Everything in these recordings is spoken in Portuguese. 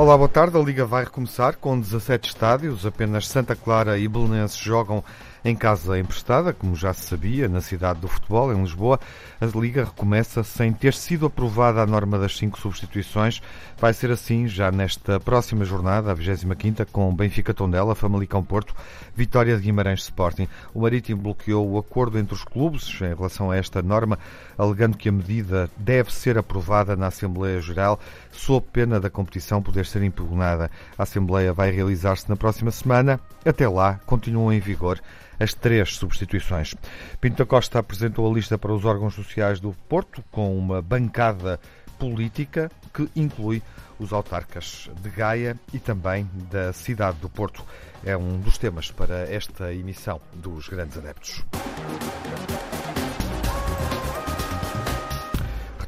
Olá, boa tarde. A Liga vai recomeçar com 17 estádios. Apenas Santa Clara e Belenenses jogam em casa emprestada, como já se sabia, na cidade do futebol, em Lisboa. A Liga recomeça sem ter sido aprovada a norma das cinco substituições. Vai ser assim já nesta próxima jornada, a 25 com Benfica Tondela, Famalicão Porto, Vitória de Guimarães Sporting. O Marítimo bloqueou o acordo entre os clubes em relação a esta norma, alegando que a medida deve ser aprovada na Assembleia Geral, sob pena da competição poder ser impugnada. A Assembleia vai realizar-se na próxima semana. Até lá, continuam em vigor as três substituições. Pinto da Costa apresentou a lista para os órgãos sociais do Porto, com uma bancada política que inclui os autarcas de Gaia e também da cidade do Porto. É um dos temas para esta emissão dos Grandes Adeptos.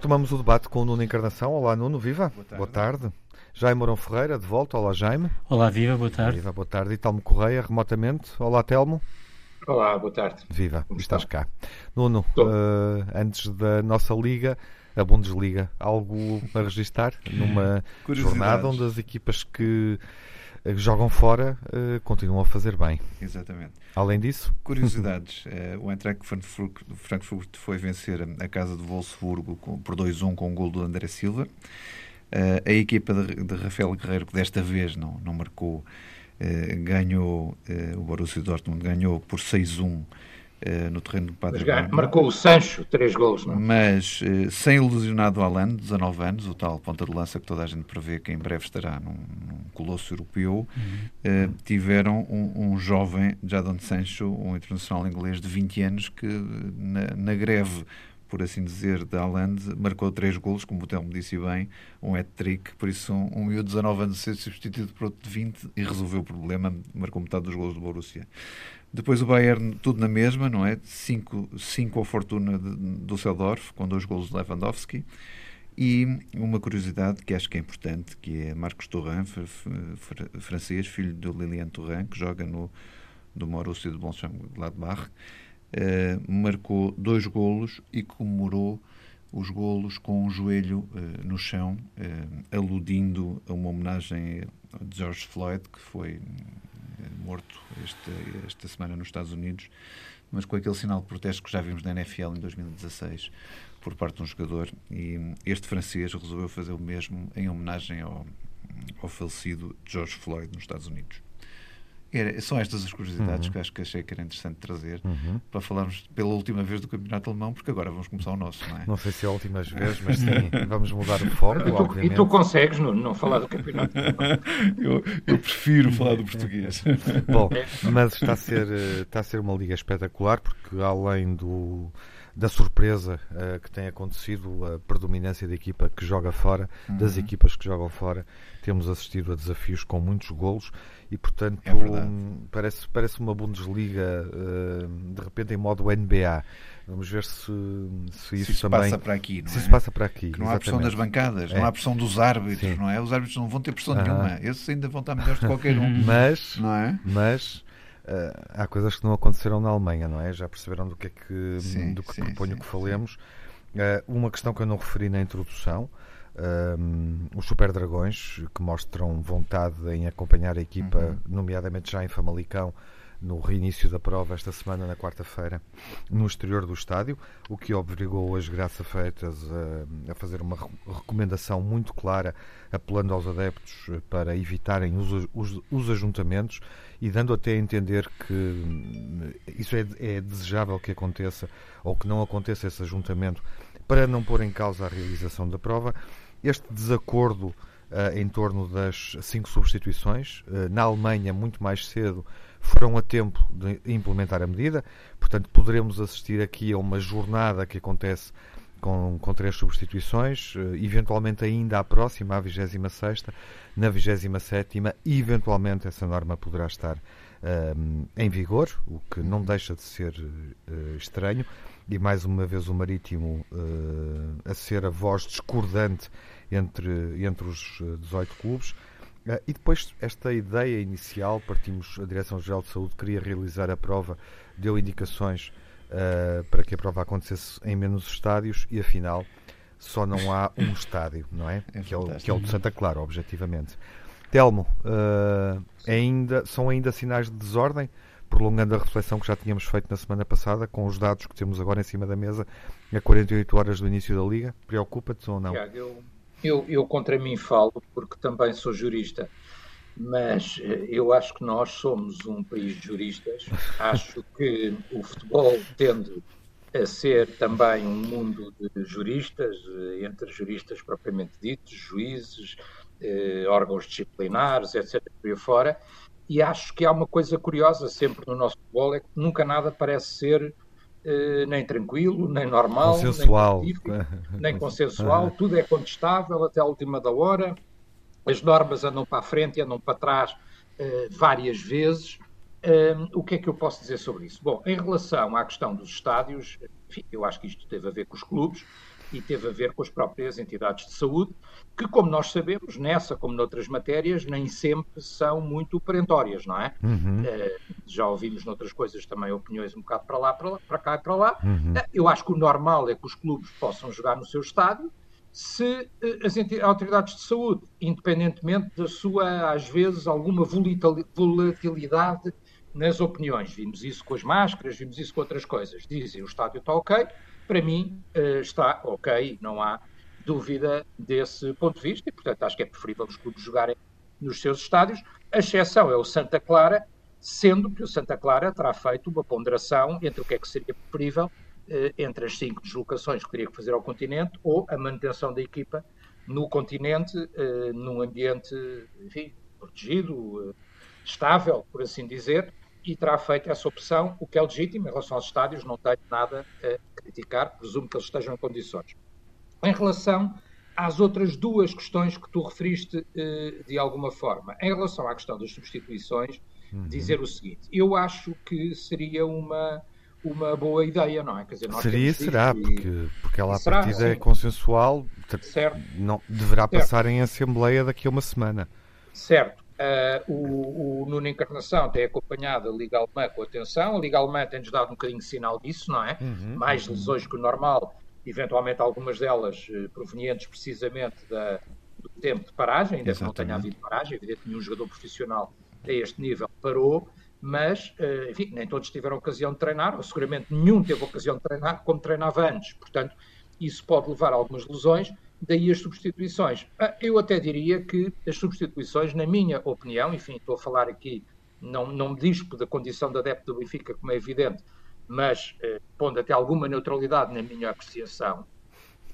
Retomamos o debate com o Nuno Encarnação. Olá, Nuno, viva. Boa tarde. Boa tarde. Jaime Mourão Ferreira, de volta. Olá, Jaime. Olá, viva, boa tarde. Viva, boa tarde. E Telmo Correia, remotamente. Olá, Telmo. Olá, boa tarde. Viva, Como estás está? cá. Nuno, uh, antes da nossa liga, a Bundesliga, algo a registrar numa jornada onde as equipas que jogam fora uh, continuam a fazer bem. Exatamente. Além disso? Curiosidades. uh, o Eintracht Frankfurt, Frankfurt foi vencer a casa de Wolfsburgo com, por 2-1 com o um gol do André Silva. Uh, a equipa de, de, Rafael Guerreiro, que desta vez não, não marcou, ganhou, o Borussia Dortmund ganhou por 6-1 no terreno do Padre Mas, Marcou o Sancho, três gols, não? É? Mas sem ilusionado o Alan, 19 anos, o tal ponta de lança que toda a gente prevê que em breve estará num, num colosso europeu, uhum. tiveram um, um, jovem, Jadon Sancho, um internacional inglês de 20 anos, que na, na greve por assim dizer, de Haaland, marcou três golos, como o Telmo disse bem, um hat-trick, por isso um, um miúdo de 19 anos ser substituído por outro de 20 e resolveu o problema, marcou metade dos golos do Borussia. Depois o Bayern, tudo na mesma, não é? 5 ao Fortuna de Düsseldorf, com dois golos de Lewandowski. E uma curiosidade que acho que é importante, que é Marcos Turan, francês, filho de Lilian Turan, que joga no do Borussia de Mönchengladbach, eh, marcou dois golos e comemorou os golos com o joelho uh, no chão, uh, aludindo a uma homenagem a George Floyd, que foi morto esta, esta semana nos Estados Unidos, mas com aquele sinal de protesto que já vimos na NFL em 2016 por parte de um jogador. E este francês resolveu fazer o mesmo em homenagem ao, ao falecido George Floyd nos Estados Unidos. Era, são estas as curiosidades uhum. que acho que achei que era interessante trazer uhum. para falarmos pela última vez do Campeonato Alemão, porque agora vamos começar o nosso, não é? Não sei se é a última vez, mas sim, vamos mudar o foco. E tu, e tu consegues não, não falar do Campeonato eu, eu prefiro falar do português. Bom, mas está a, ser, está a ser uma liga espetacular, porque além do da surpresa uh, que tem acontecido, a predominância da equipa que joga fora, uhum. das equipas que jogam fora, temos assistido a desafios com muitos golos e, portanto, é um, parece, parece uma Bundesliga uh, de repente em modo NBA. Vamos ver se, se isso se também passa para aqui, não se é? se passa para aqui. Que não há pressão das bancadas, é. não há pressão dos árbitros, Sim. não é? Os árbitros não vão ter pressão nenhuma. Esses ainda vão estar melhores que qualquer um. Mas, não é? mas Uh, há coisas que não aconteceram na Alemanha, não é? Já perceberam do que é que, sim, do que sim, proponho sim, que falemos. Uh, uma questão que eu não referi na introdução, uh, os Super Dragões, que mostram vontade em acompanhar a equipa, uhum. nomeadamente já em Famalicão, no reinício da prova esta semana, na quarta-feira, no exterior do estádio, o que obrigou as Graça Feitas a, a, fazer uma recomendação muito clara, apelando aos adeptos para evitarem os, os, os ajuntamentos e dando até a entender que hum, isso é, é desejável que aconteça ou que não aconteça esse ajuntamento para não pôr em causa a realização da prova. Este desacordo Uh, em torno das cinco substituições. Uh, na Alemanha, muito mais cedo, foram a tempo de implementar a medida, portanto, poderemos assistir aqui a uma jornada que acontece com, com três substituições, uh, eventualmente ainda à próxima, à 26, na 27, eventualmente essa norma poderá estar em vigor, o que não deixa de ser estranho. E mais uma vez o Marítimo a ser a voz discordante entre, entre os 18 eh, clubes. Uh, e depois, esta ideia inicial, partimos, a Direção-Geral de Saúde queria realizar a prova, deu indicações uh, para que a prova acontecesse em menos estádios e, afinal, só não há um estádio, não é? é que, é o, que é o de Santa Clara, objetivamente. Telmo, uh, ainda, são ainda sinais de desordem? Prolongando a reflexão que já tínhamos feito na semana passada, com os dados que temos agora em cima da mesa, a 48 horas do início da Liga, preocupa-te ou não? Eu, eu, eu contra mim falo, porque também sou jurista, mas eh, eu acho que nós somos um país de juristas. Acho que o futebol tende a ser também um mundo de juristas, eh, entre juristas propriamente ditos, juízes, eh, órgãos disciplinares, etc. por aí fora. E acho que há uma coisa curiosa sempre no nosso futebol, é que nunca nada parece ser eh, nem tranquilo, nem normal, consensual. nem, nem consensual, tudo é contestável até a última da hora, as normas andam para a frente e andam para trás eh, várias vezes. Um, o que é que eu posso dizer sobre isso? Bom, em relação à questão dos estádios, enfim, eu acho que isto teve a ver com os clubes e teve a ver com as próprias entidades de saúde, que, como nós sabemos, nessa como noutras matérias, nem sempre são muito perentórias, não é? Uhum. Uh, já ouvimos noutras coisas também opiniões um bocado para lá, para, lá, para cá e para lá. Uhum. Uh, eu acho que o normal é que os clubes possam jogar no seu estádio, se uh, as autoridades de saúde, independentemente da sua, às vezes, alguma volatilidade nas opiniões. Vimos isso com as máscaras, vimos isso com outras coisas. Dizem o estádio está ok, para mim uh, está ok, não há dúvida desse ponto de vista e, portanto, acho que é preferível os clubes jogarem nos seus estádios. A exceção é o Santa Clara, sendo que o Santa Clara terá feito uma ponderação entre o que é que seria preferível uh, entre as cinco deslocações que teria que fazer ao continente ou a manutenção da equipa no continente, uh, num ambiente, enfim, protegido, estável, por assim dizer, e terá feito essa opção, o que é legítimo. Em relação aos estádios, não tenho nada a criticar, presumo que eles estejam em condições. Em relação às outras duas questões que tu referiste eh, de alguma forma, em relação à questão das substituições, uhum. dizer o seguinte: eu acho que seria uma. Uma boa ideia, não é? Quer dizer, seria, será, e... porque, porque ela a será, partida sim. é consensual, certo. Não, deverá certo. passar em Assembleia daqui a uma semana. Certo. Uh, o, o Nuno Encarnação tem acompanhado a Liga Alemã com atenção. A Liga Alemã tem-nos dado um bocadinho de sinal disso, não é? Uhum, Mais uhum. lesões que o normal, eventualmente algumas delas uh, provenientes precisamente da, do tempo de paragem, ainda que não tenha havido paragem, evidentemente nenhum jogador profissional a este nível parou, mas, uh, enfim, nem todos tiveram ocasião de treinar, ou seguramente nenhum teve ocasião de treinar como treinava antes. Portanto, isso pode levar a algumas lesões daí as substituições. Ah, eu até diria que as substituições, na minha opinião, enfim, estou a falar aqui, não, não me dispo da condição de adepto do Benfica, como é evidente, mas eh, pondo até alguma neutralidade na minha apreciação,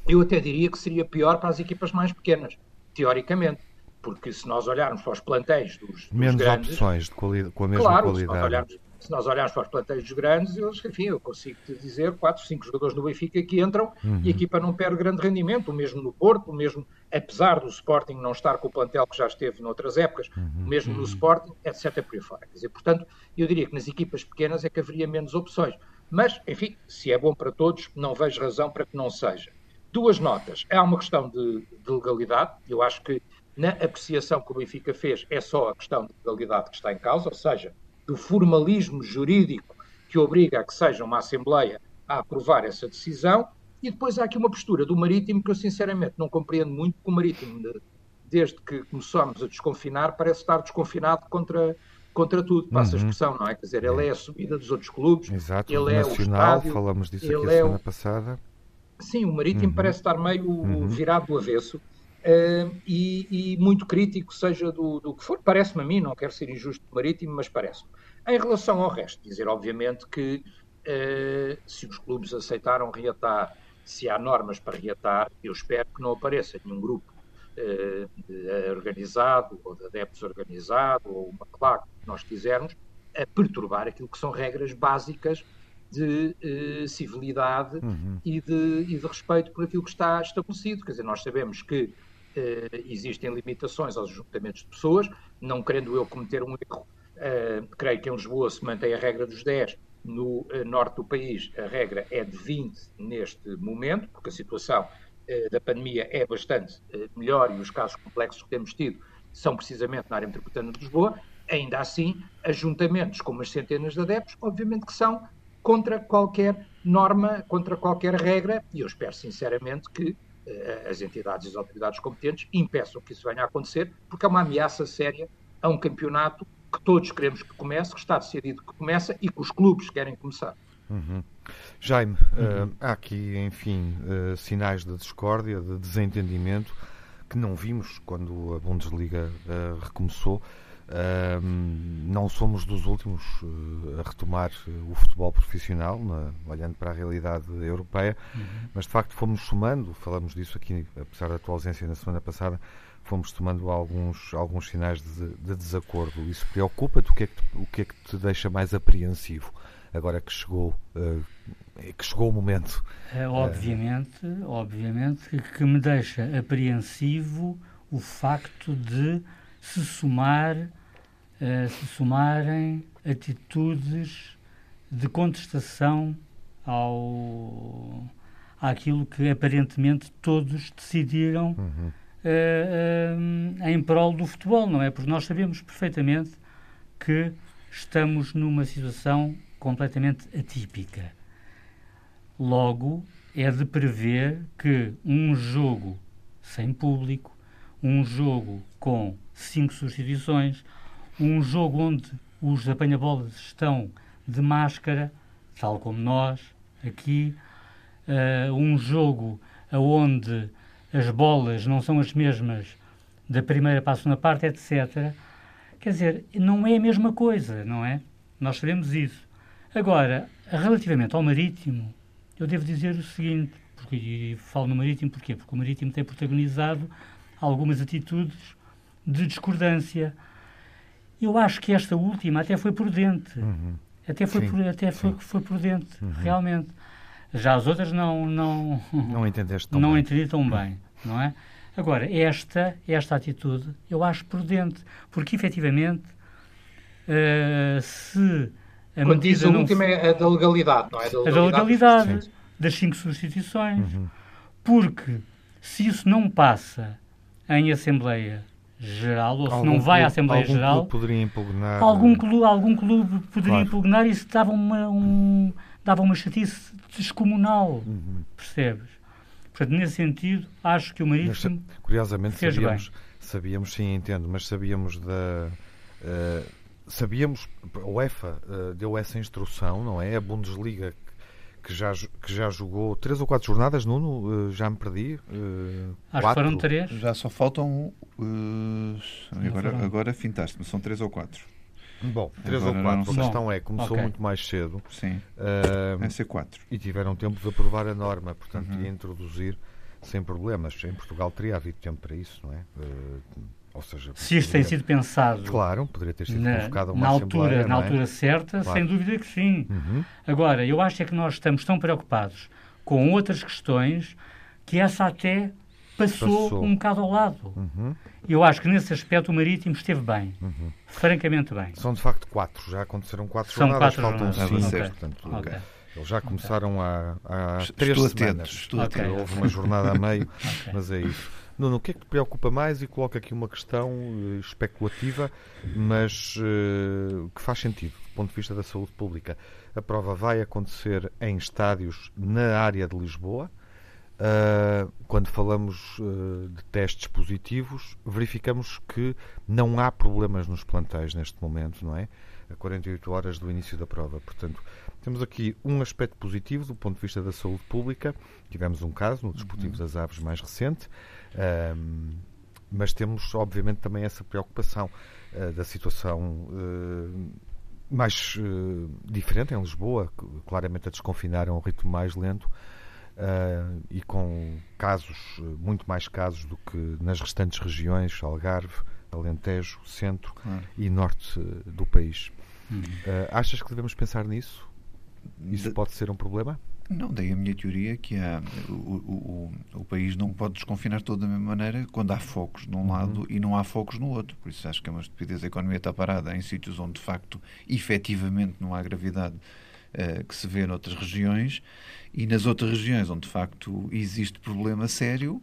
eu até diria que seria pior para as equipas mais pequenas, teoricamente. Porque se nós olharmos para os plantéis dos, dos Menos grandes, opções de com a mesma claro, qualidade. Se nós, olharmos, para os plantéis grandes, eles, enfim, eu consigo te dizer 4, 5 jogadores do Benfica que entram uhum. e a equipa não perde grande rendimento, o mesmo no Porto, o mesmo, apesar do Sporting não estar com o plantel que já esteve noutras épocas, uhum. o mesmo no uhum. Sporting, etc. por aí fora. Quer dizer, portanto, eu diria que nas equipas pequenas é que haveria menos opções. Mas, enfim, se é bom para todos, não vejo razão para que não seja. Duas notas. Há uma questão de, de legalidade. Eu acho que na apreciação que o Benfica fez é só a questão de legalidade que está em causa, ou seja, do formalismo jurídico que obriga a que seja uma Assembleia a aprovar essa decisão. E depois há aqui uma postura do Marítimo que eu sinceramente não compreendo muito, porque o Marítimo, desde que começamos a desconfinar, parece estar desconfinado contra, contra tudo, passa uhum. a expressão, não é? Quer dizer, ele é a subida dos outros clubes, Exato, ele é nacional, o estádio, falamos disso aqui a semana é o... passada. Sim, o Marítimo uhum. parece estar meio uhum. virado do avesso. Uh, e, e, muito crítico, seja do, do que for. Parece-me a mim, não quero ser injusto Marítimo, mas parece-me. Em relação ao resto, dizer obviamente que uh, se os clubes aceitaram reatar, se há normas para reatar, eu espero que não apareça nenhum grupo uh, organizado ou de adeptos organizado ou uma claque que nós quisermos a perturbar aquilo que são regras básicas de civilidade uhum. e, de, e de respeito por aquilo que está estabelecido. Quer dizer, nós sabemos que existem limitações aos juntamentos de pessoas, não querendo eu cometer um erro, uh, creio que em Lisboa se mantém a regra dos 10, no uh, norte do país a regra é de 20 neste momento, porque a situação da pandemia é bastante melhor e os casos complexos que temos tido são precisamente na área metropolitana de Lisboa. Ainda assim, ajuntamentos com umas centenas de adeptos, obviamente que são contra qualquer norma, contra qualquer regra, e eu espero sinceramente que as entidades e as autoridades competentes impeçam que isso venha a acontecer, porque é uma ameaça séria a um campeonato que todos queremos que comece, que está decidido que comece e que os clubes querem começar. Uhum. Jaime, uhum. Uh, há aqui, enfim, uh, sinais de discórdia, de desentendimento que não vimos quando a Bundesliga uh, recomeçou. Não somos dos últimos a retomar o futebol profissional, na, olhando para a realidade europeia, uhum. mas de facto fomos somando, falamos disso aqui, apesar da tua ausência na semana passada, fomos tomando alguns, alguns sinais de, de desacordo. Isso preocupa-te? O, que é que te, o que é que te deixa mais apreensivo agora que chegou, uh, que chegou o momento? Obviamente, uh, obviamente que me deixa apreensivo o facto de se somar, uh, se somarem atitudes de contestação ao àquilo que aparentemente todos decidiram uhum uh, em prol do futebol, não é? Porque nós sabemos perfeitamente que estamos numa situação completamente atípica. Logo, é de prever que um jogo sem público, um jogo com cinco substituições, um jogo onde os apanha-bolas estão de máscara, tal como nós aqui, uh, um jogo onde as bolas não são as mesmas da primeira para a segunda parte, etc. Quer dizer, não é a mesma coisa, não é? Nós sabemos isso. Agora, relativamente ao Marítimo, eu devo dizer o seguinte, porque e falo no Marítimo porquê? Porque o Marítimo tem protagonizado algumas atitudes de discordância. Eu acho que esta última até foi prudente. Uhum. Até foi, por, até foi, foi prudente, uhum. realmente. Já as outras não não não entendeste tão não bem. entendi tão bem, não é? Agora esta esta atitude eu acho prudente porque efetivamente uh, se a Quando diz a última é a da legalidade, não é? Da legalidade, a da legalidade das cinco substituições, uhum. porque se isso não passa em Assembleia Geral, ou algum se não vai à Assembleia algum Geral, clube poderia impugnar. Algum clube, algum clube poderia claro. impugnar e isso dava uma, um, dava uma chatice descomunal, uhum. percebes? Portanto, nesse sentido, acho que o Marítimo. Mas, curiosamente, fez sabíamos, bem. sabíamos, sim, entendo, mas sabíamos da. Uh, sabíamos, a UEFA uh, deu essa instrução, não é? A Bundesliga que já, que já jogou três ou quatro jornadas, Nuno, uh, já me perdi. Uh, Acho quatro. que foram três. Já só faltam. agora, agora fintaste-me, são três ou quatro. Bom, 3 ou 4. A questão é, começou okay. muito mais cedo. Sim. Uh, Vai ser 4. E tiveram tempo de aprovar a norma, portanto, uhum. ia introduzir sem problemas. Em Portugal teria havido tempo para isso, não é? Uh, ou seja, se isto tem sido pensado claro poderia ter sido na, convocado uma na altura na é? altura certa claro. sem dúvida que sim uhum. agora eu acho é que nós estamos tão preocupados com outras questões que essa até passou, passou. um bocado ao lado. Uhum. Eu acho que nesse aspecto o Marítimo esteve bem, uhum. francamente bem. São de facto quatro, já aconteceram quatro São jornadas, quatro faltam jornadas. cinco, okay. portanto, okay. eles já começaram há, há três estou semanas. Atento, estou okay. Houve uma jornada a meio, mas é isso. Nuno, o que é que te preocupa mais? E coloca aqui uma questão uh, especulativa, mas uh, que faz sentido do ponto de vista da saúde pública. A prova vai acontecer em estádios na área de Lisboa, Uh, quando falamos uh, de testes positivos, verificamos que não há problemas nos plantéis neste momento, não é? A 48 horas do início da prova. Portanto, temos aqui um aspecto positivo do ponto de vista da saúde pública. Tivemos um caso no Desportivo uhum. das Aves mais recente, uh, mas temos, obviamente, também essa preocupação da situação mais diferente em Lisboa, claramente a desconfinar a um ritmo mais lento uh, e com casos, muito mais casos do que nas restantes regiões, Algarve, Alentejo, Centro claro. e Norte do país. Uh, achas que devemos pensar nisso? Isso de... pode ser um problema? Não, daí a minha teoria que há, o, o, o, país não pode desconfinar todo da mesma maneira quando há focos num uhum. lado e não há focos no outro. Por isso acho que é uma estupidez. A economia está parada em sítios onde, de facto, efetivamente não há gravidade uh, que se vê noutras regiões e nas outras regiões onde de facto existe problema sério,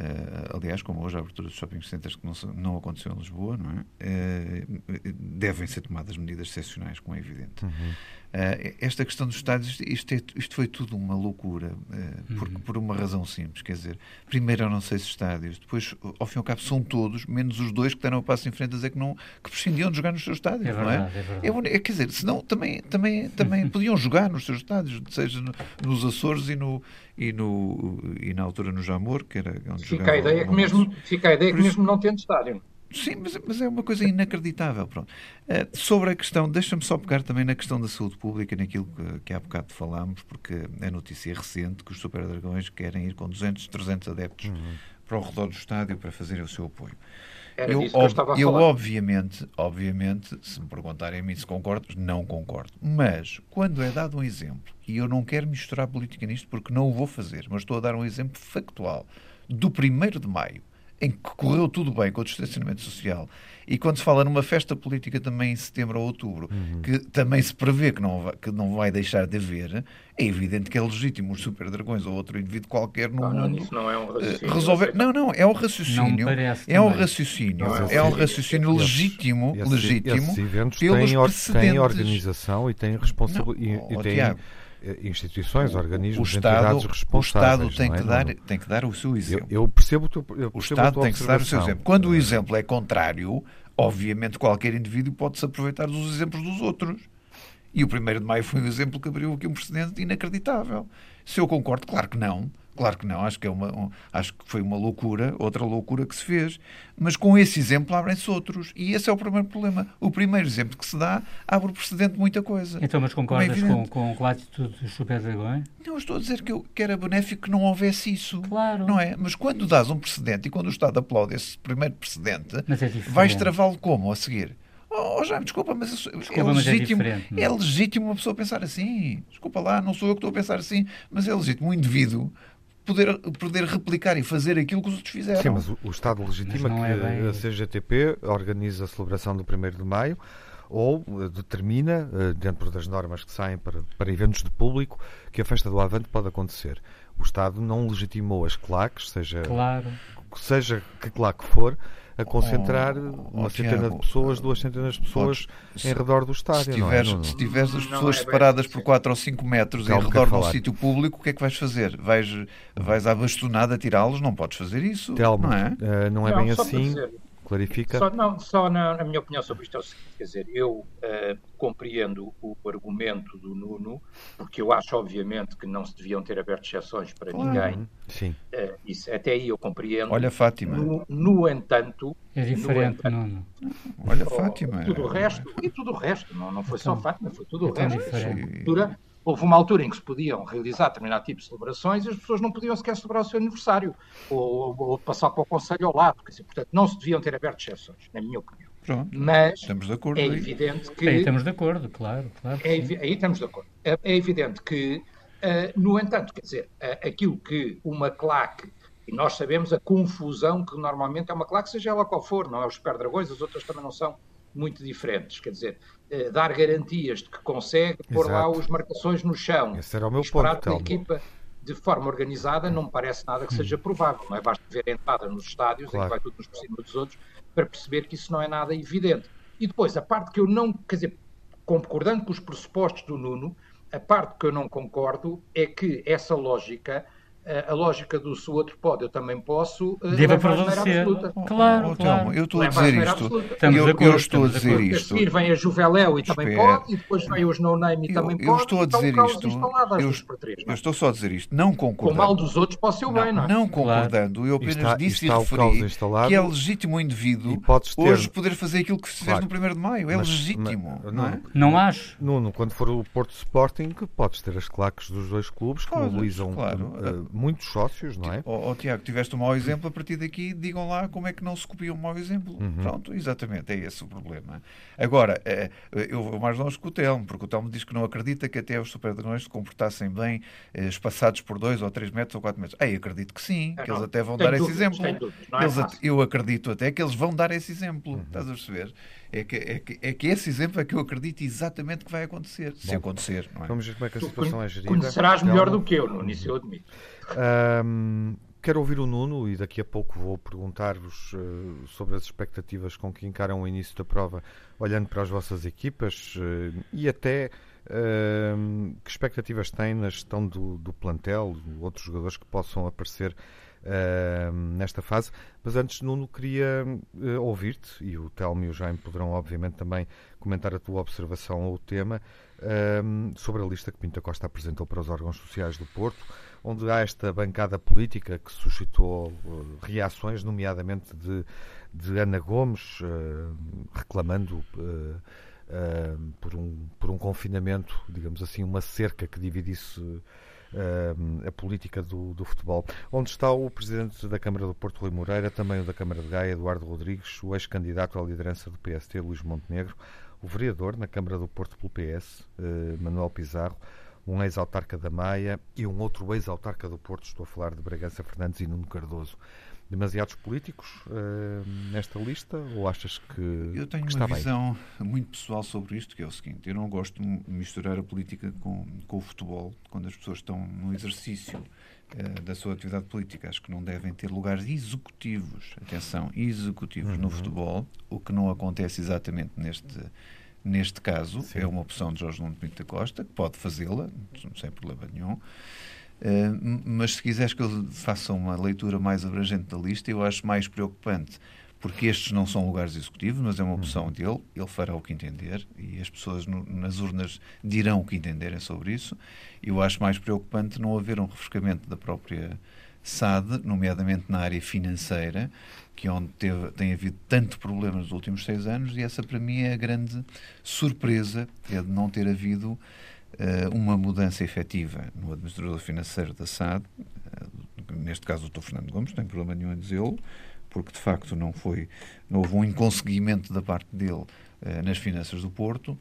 uh, aliás, como hoje a abertura dos shopping centers que não, não aconteceu em Lisboa, não é? Uh, devem ser tomadas medidas excepcionais, como é evidente. Uhum. Uh, esta questão dos estádios, isto, é, isto foi tudo uma loucura, por, uhum. por uma razão simples. Quer dizer, primeiro eram seis estádios, depois, ao fim e ao cabo, são todos, menos os dois que deram o passo em frente a dizer que, não, que prescindiam de jogar nos seus estádios, é não é? é, é, é quer dizer, senão também, também, também podiam jogar nos seus estádios, seja no, nos Açores e, no, e, no, e na altura no Jamor, que era onde fica a ideia que mesmo Fica a ideia que mesmo não tendo estádio. Sim, mas, mas, é uma coisa inacreditável. Pronto. Uh, sobre a questão, deixa-me só pegar também na questão da saúde pública, naquilo que, que há bocado falámos, porque é notícia recente que os Super Dragões querem ir com 200, 300 adeptos uhum. para o redor do estádio para fazerem o seu apoio. Era eu, disso que eu estava a eu falar. obviamente, obviamente, se me perguntarem a mim se concordo, não concordo. Mas, quando é dado um exemplo, e eu não quero misturar política nisto porque não o vou fazer, mas estou a dar um exemplo factual, do 1 de maio, em que correu tudo bem com o distanciamento social, e quando se fala numa festa política também em setembro ou outubro, uhum. que também se prevê que não, vai, que não vai deixar de haver, é evidente que é legítimo os super dragões ou outro indivíduo qualquer no não, mundo não, isso não é um eh, raciocínio. Resolver... Não, não, é um raciocínio. É um raciocínio. É um raciocínio legítimo, esses, legítimo esses eventos pelos têm, precedentes. têm organização e têm responsabilidade. E, eh, instituições, organismos, o Estado. O Estado tem, é? que dar, tem que dar o seu exemplo. Eu, eu percebo, eu percebo o Estado tem que dar o seu exemplo. Quando o exemplo é contrário, obviamente qualquer indivíduo pode-se aproveitar dos exemplos dos outros. E o 1 de maio foi um exemplo que abriu aqui um precedente inacreditável. Se eu concordo, claro que não. Claro que não, acho que, é uma, um, acho que foi uma loucura, outra loucura que se fez. Mas com esse exemplo abrem-se outros. E esse é o primeiro problema. O primeiro exemplo que se dá abre o precedente de muita coisa. Então, mas concordas é com, com, com a atitude dos super dragões? Não, estou a dizer que, eu, que era benéfico que não houvesse isso. Claro. Não é? Mas quando dás um precedente e quando o Estado aplaude esse primeiro precedente, é vais travá-lo como a seguir? Oh, já desculpa, mas, desculpa, é, legítimo, mas é, é, legítimo uma pessoa pensar assim. Desculpa lá, não sou eu que estou a pensar assim, mas é legítimo um indivíduo poder, poder replicar e fazer aquilo que os outros fizeram. Sim, mas o, o Estado legitima que é a CGTP organiza a celebração do 1 de Maio ou uh, determina, uh, dentro das normas que saem para, para eventos de público, que a festa do Avante pode acontecer. O Estado não legitimou as claques, seja, claro. Seja que claque for, a concentrar oh, uma oh, centena Tiago, de pessoas, duas centenas de pessoas em redor do estádio. Se tiveres, não é? se tiveres as pessoas é separadas por 4 ou 5 metros Calma, em redor de um sítio público, o que é que vais fazer? Vais, vais à bastonada tirá-los? Não podes fazer isso. Telmo, não é, uh, não é não, bem assim. Clarifica. Só, não, só na, na, minha opinião sobre isto é o seguinte: quer dizer, eu uh, compreendo o argumento do Nuno, porque eu acho, obviamente, que não se deviam ter aberto exceções para claro. ninguém. Sim. Uh, isso, até aí eu compreendo. Olha, Fátima. No, no entanto. É diferente, entanto, Nuno. Olha, Fátima. Tudo o resto, e tudo o resto, não, não foi então, só Fátima, foi tudo o então resto. Diferente houve uma altura em que se podiam realizar determinado tipo de celebrações e as pessoas não podiam sequer celebrar o seu aniversário ou, ou, ou passar para o Conselho ao lado. Dizer, portanto, não se deviam ter aberto exceções, na minha opinião. Pronto, Mas estamos de acordo é aí. evidente que. Aí estamos de acordo, claro. claro é, aí estamos de acordo. É, é evidente que, uh, no entanto, quer dizer, uh, aquilo que uma claque e nós sabemos a confusão que normalmente é uma claque, seja ela qual for, não é os Dragões, as outras também não são muito diferentes. Quer dizer, eh, dar garantias de que consegue pôr lá as marcações no chão. Esse era o meu ponto, pela equipa de forma organizada não me parece nada que seja provável. Não é? Basta ver a entrada nos estádios, claro. em que vai tudo nos por cima dos outros, para perceber que isso não é nada evidente. E depois, a parte que eu não, quer dizer, concordando com os pressupostos do Nuno, a parte que eu não concordo é que essa lógica a lógica do se o outro pode, eu também posso, eh, Deve prevalecer. Claro, oh, claro. eu estou a dizer isto. Eu, eu, estou a dizer isto. A seguir vem a Juveléu e também Espera. pode, e depois vem os No Name e eu, também eu pode. Estou a dizer isto. Eu, três, eu estou só a dizer isto. Não concordando. Com o mal dos outros pode ser o bem, não é? Não concordando. Eu apenas está, disse e referi que é legítimo o indivíduo hoje poder fazer aquilo que se fez no 1 de Maio. É legítimo. Não, é? não acho. Nuno, quando for o Porto Sporting, podes ter as claques dos dois clubes que mobilizam eh, muitos sócios não é? Oh, oh, Tiago, tiveste um mau exemplo, a partir daqui digam lá como é que não se copia um mau exemplo. Uhum. Pronto, exatamente, é esse o problema. Agora, eh, eu vou mais longe que o Telmo, porque o Telmo diz que não acredita que até os superdragões se comportassem bem eh, espaçados por 2 ou 3 metros ou 4 metros. Ei, acredito que sim, é, que não, eles até vão dar esse exemplo. Eles, é eu acredito até que eles vão dar esse exemplo, uhum. estás a perceber? É que, é, que, é que esse exemplo é que eu acredito exatamente que vai acontecer, Bom, se acontecer. Não é? Vamos ver como é que a situação é gerida. Conhecerás melhor do que eu, no início eu admito. Um, quero ouvir o Nuno e daqui a pouco vou perguntar-vos uh, sobre as expectativas com que encaram o início da prova, olhando para as vossas equipas uh, e até Uh, que expectativas tem na gestão do, do plantel, outros jogadores que possam aparecer nesta fase? Mas antes, Nuno, queria uh, ouvir-te, e o Telmo e o Jaime poderão, obviamente, também comentar a tua observação ao tema, sobre a lista que Pinto Costa apresentou para os órgãos sociais do Porto, onde há esta bancada política que suscitou eh, reações, nomeadamente de, de Ana Gomes, reclamando uh, por, um, por um confinamento, digamos assim, uma cerca que dividisse a política do, do, futebol. Onde está o presidente da Câmara do Porto, Rui Moreira, também o da Câmara de Gaia, Eduardo Rodrigues, o ex-candidato à liderança do PST, Luís Montenegro, o vereador na Câmara do Porto pelo PS, eh, Manuel Pizarro, um ex-autarca da Maia e um outro ex-autarca do Porto, estou a falar de Bragança Fernandes e Nuno Cardoso demasiados políticos uh, nesta lista ou achas que Eu tenho que uma visão bem? muito pessoal sobre isto, que é o seguinte, eu não gosto de misturar a política com, com o futebol quando as pessoas estão no exercício uh, da sua atividade política. Acho que não devem ter lugares executivos, atenção, executivos uhum. no futebol, o que não acontece exatamente neste neste caso, Sim. é uma opção de Jorge Nuno Pinto da Costa, que pode fazê-la, sem problema nenhum. Eh, mas se quiseres que eu faça uma leitura mais abrangente da lista, eu acho mais preocupante, porque estes não são lugares executivos, mas é uma opção uhum. dele, ele fará o que entender e as pessoas no, nas urnas dirão o que entenderem sobre isso. Eu acho mais preocupante não haver um refrescamento da própria SAD, nomeadamente na área financeira, que é onde teve, tem havido tanto problema nos últimos seis anos, e essa para mim é a grande surpresa, é de não ter havido uh, uma mudança efetiva no administrador financeiro da SAD, uh, neste caso o Dr. Fernando Gomes, não tem problema nenhum em dizê-lo, porque de facto não foi, não houve um inconseguimento da parte dele uh, nas finanças do Porto,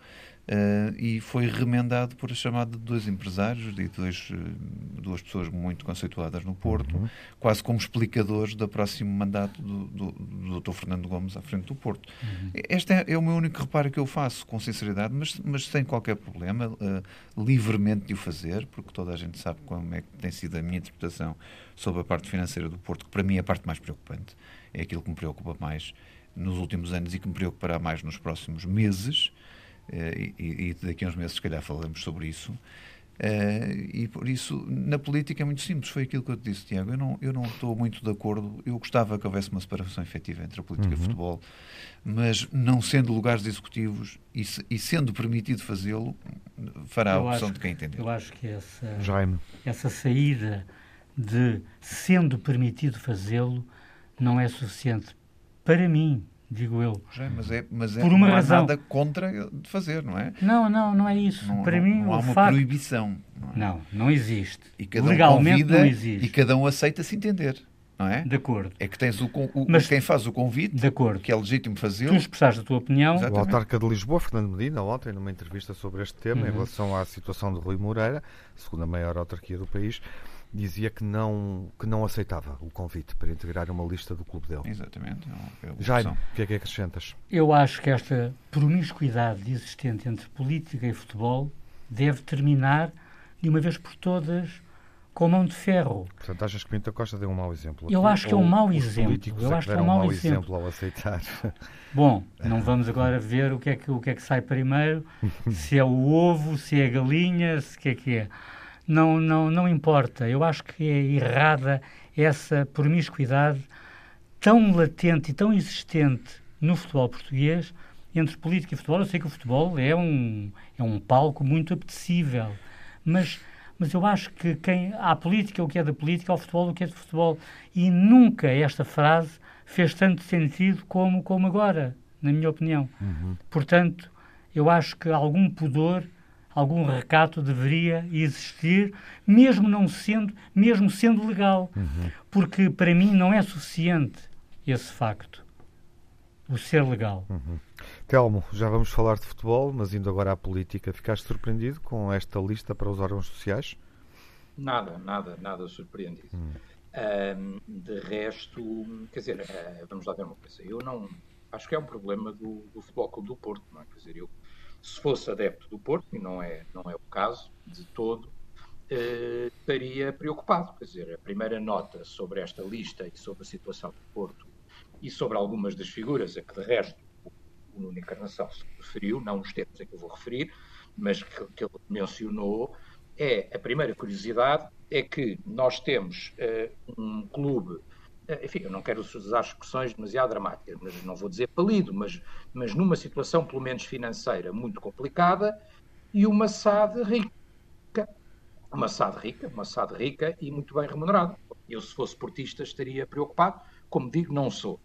Uh, e foi remendado por a chamada de dois empresários e dois, uh, duas pessoas muito conceituadas no Porto, uhum. quase como explicadores do próximo mandato do, do, do Dr. Fernando Gomes à frente do Porto. Uhum. Este é, é, o meu único reparo que eu faço, com sinceridade, mas, mas sem qualquer problema, uh, livremente de o fazer, porque toda a gente sabe como é que tem sido a minha interpretação sobre a parte financeira do Porto, que para mim é a parte mais preocupante, é aquilo que me preocupa mais nos últimos anos e que me preocupará mais nos próximos meses. Eh, e, e, daqui a uns meses, se calhar, falamos sobre isso. Uh, e por isso, na política é muito simples. Foi aquilo que eu te disse, Tiago. Eu não, eu não estou muito de acordo. Eu gostava que houvesse uma separação efetiva entre a política uhum. e o futebol, mas não sendo lugares executivos e, se, e sendo permitido fazê-lo, fará eu a opção acho, de quem entender. Eu acho que essa, Jaime. essa saída de sendo permitido fazê-lo não é suficiente para mim digo eu. Já, mas é, mas é, Por uma não razão. há nada contra de fazer, não é? Não, não, não é isso. Não, Para não, mim, não há uma facto... proibição. Não, é? não, não, existe. E cada Legalmente um não existe. E cada um aceita se entender. Não é? De acordo. É que tens o, o mas, quem faz o convite, de acordo. que é legítimo fazê-lo. Tu expressaste a tua opinião. Exatamente. O autarca de Lisboa, Fernando Medina, ontem, numa entrevista sobre este tema, uhum. em relação à situação de Rui Moreira, segunda maior autarquia do país, dizia que não, que não aceitava o convite para integrar uma lista do clube dele. Exatamente. É, é Jaime, o que é que acrescentas? Eu acho que esta promiscuidade existente entre política e futebol deve terminar de uma vez por todas com mão de ferro. Portanto, achas que Pinto Costa deu um mau exemplo? Eu acho que é um mau exemplo. Eu é acho que é um mau exemplo. exemplo ao aceitar. Bom, não vamos agora ver o que é que, o que, é que sai primeiro, se é o ovo, se é a galinha, se o que é que é não, não, não importa. Eu acho que é errada essa promiscuidade tão latente e tão existente no futebol português entre política e futebol. Eu sei que o futebol é um, é um palco muito apetecível, mas, mas eu acho que quem há política o que é da política, ao futebol o que é do futebol. E nunca esta frase fez tanto sentido como, como agora, na minha opinião. Uhum. Portanto, eu acho que algum pudor algum recato deveria existir, mesmo não sendo, mesmo sendo legal, uhum. porque para mim não é suficiente esse facto, o ser legal. Uhum. Telmo, já vamos falar de futebol, mas indo agora à política, ficaste surpreendido com esta lista para os órgãos sociais? Nada, nada, nada surpreendido. Hum. Um, de resto, quer dizer, uh, vamos lá ver uma coisa. Eu não acho que é um problema do, do Futebol Clube do Porto, não é? Quer dizer, eu se fosse adepto do Porto, e não é, não é o caso de todo, eh, estaria preocupado. Quer dizer, a primeira nota sobre esta lista e sobre a situação do Porto e sobre algumas das figuras a que, de resto, o Nuno Encarnação se referiu, não os termos a que eu vou referir, mas que, que ele mencionou, é a primeira curiosidade é que nós temos uh, um clube enfim, eu não quero usar expressões demasiado dramáticas, mas não vou dizer palido, mas, mas numa situação, pelo menos financeira, muito complicada, e uma SAD rica. Uma SAD rica, uma SAD rica e muito bem remunerada. Eu, se fosse portista, estaria preocupado. Como digo, não sou.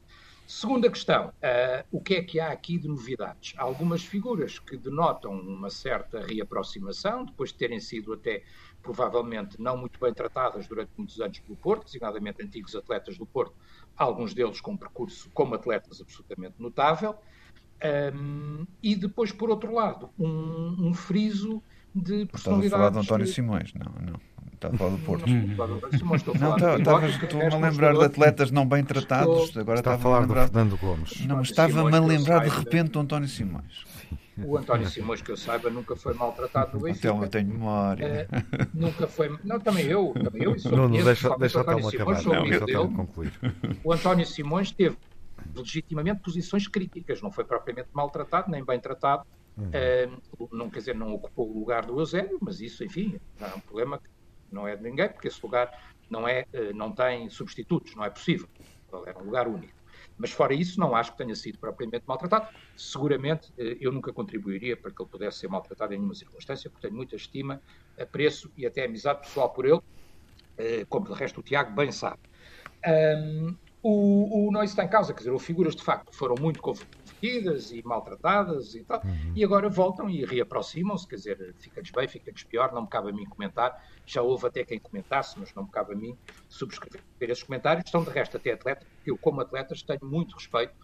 Segunda questão, uh, o que é que há aqui de novidades? Há algumas figuras que denotam uma certa reaproximação, depois de terem sido até provavelmente não muito bem tratadas durante muitos anos pelo Porto, designadamente antigos atletas do Porto, alguns deles com percurso como atletas absolutamente notável. Um, e depois, por outro lado, um, um friso de personalidades... Estás a falar de António Simões, não, não. Está a falar do Porto. Não, estou-me a lembrar de atletas não bem tratados. Agora está a falar do Fernando Gomes. Não, estava-me a lembrar de repente do António Simões. O António Simões, que eu saiba, nunca foi maltratado no Benfica. Então eu tenho memória. Uh, nunca foi. Não, também eu. Também eu sou não, não, deixa, deixa o António Simões, acabar. Não, dele. concluir. O António Simões teve legitimamente posições críticas. Não foi propriamente maltratado, nem bem tratado. Uh, não quer dizer, não ocupou o lugar do Eusébio, mas isso, enfim, é um problema que não é de ninguém, porque esse lugar não, é, uh, não tem substitutos, não é possível. É um lugar único. Mas fora isso, não acho que tenha sido propriamente maltratado. Seguramente eh, eu nunca contribuiria para que ele pudesse ser maltratado em nenhuma circunstância, porque tenho muita estima, apreço e até amizade pessoal por ele, eh, como de resto o Tiago bem sabe. Um, o, o, não está em causa, quer dizer, houve figuras de facto foram muito e maltratadas e tal, uhum. e agora voltam e reaproximam-se, quer dizer, fica-lhes bem, fica-lhes pior, não me cabe a mim comentar, já houve até quem comentasse, mas não me cabe a mim subscrever esses comentários, estão de resto até atleta, que eu como atletas tenho muito respeito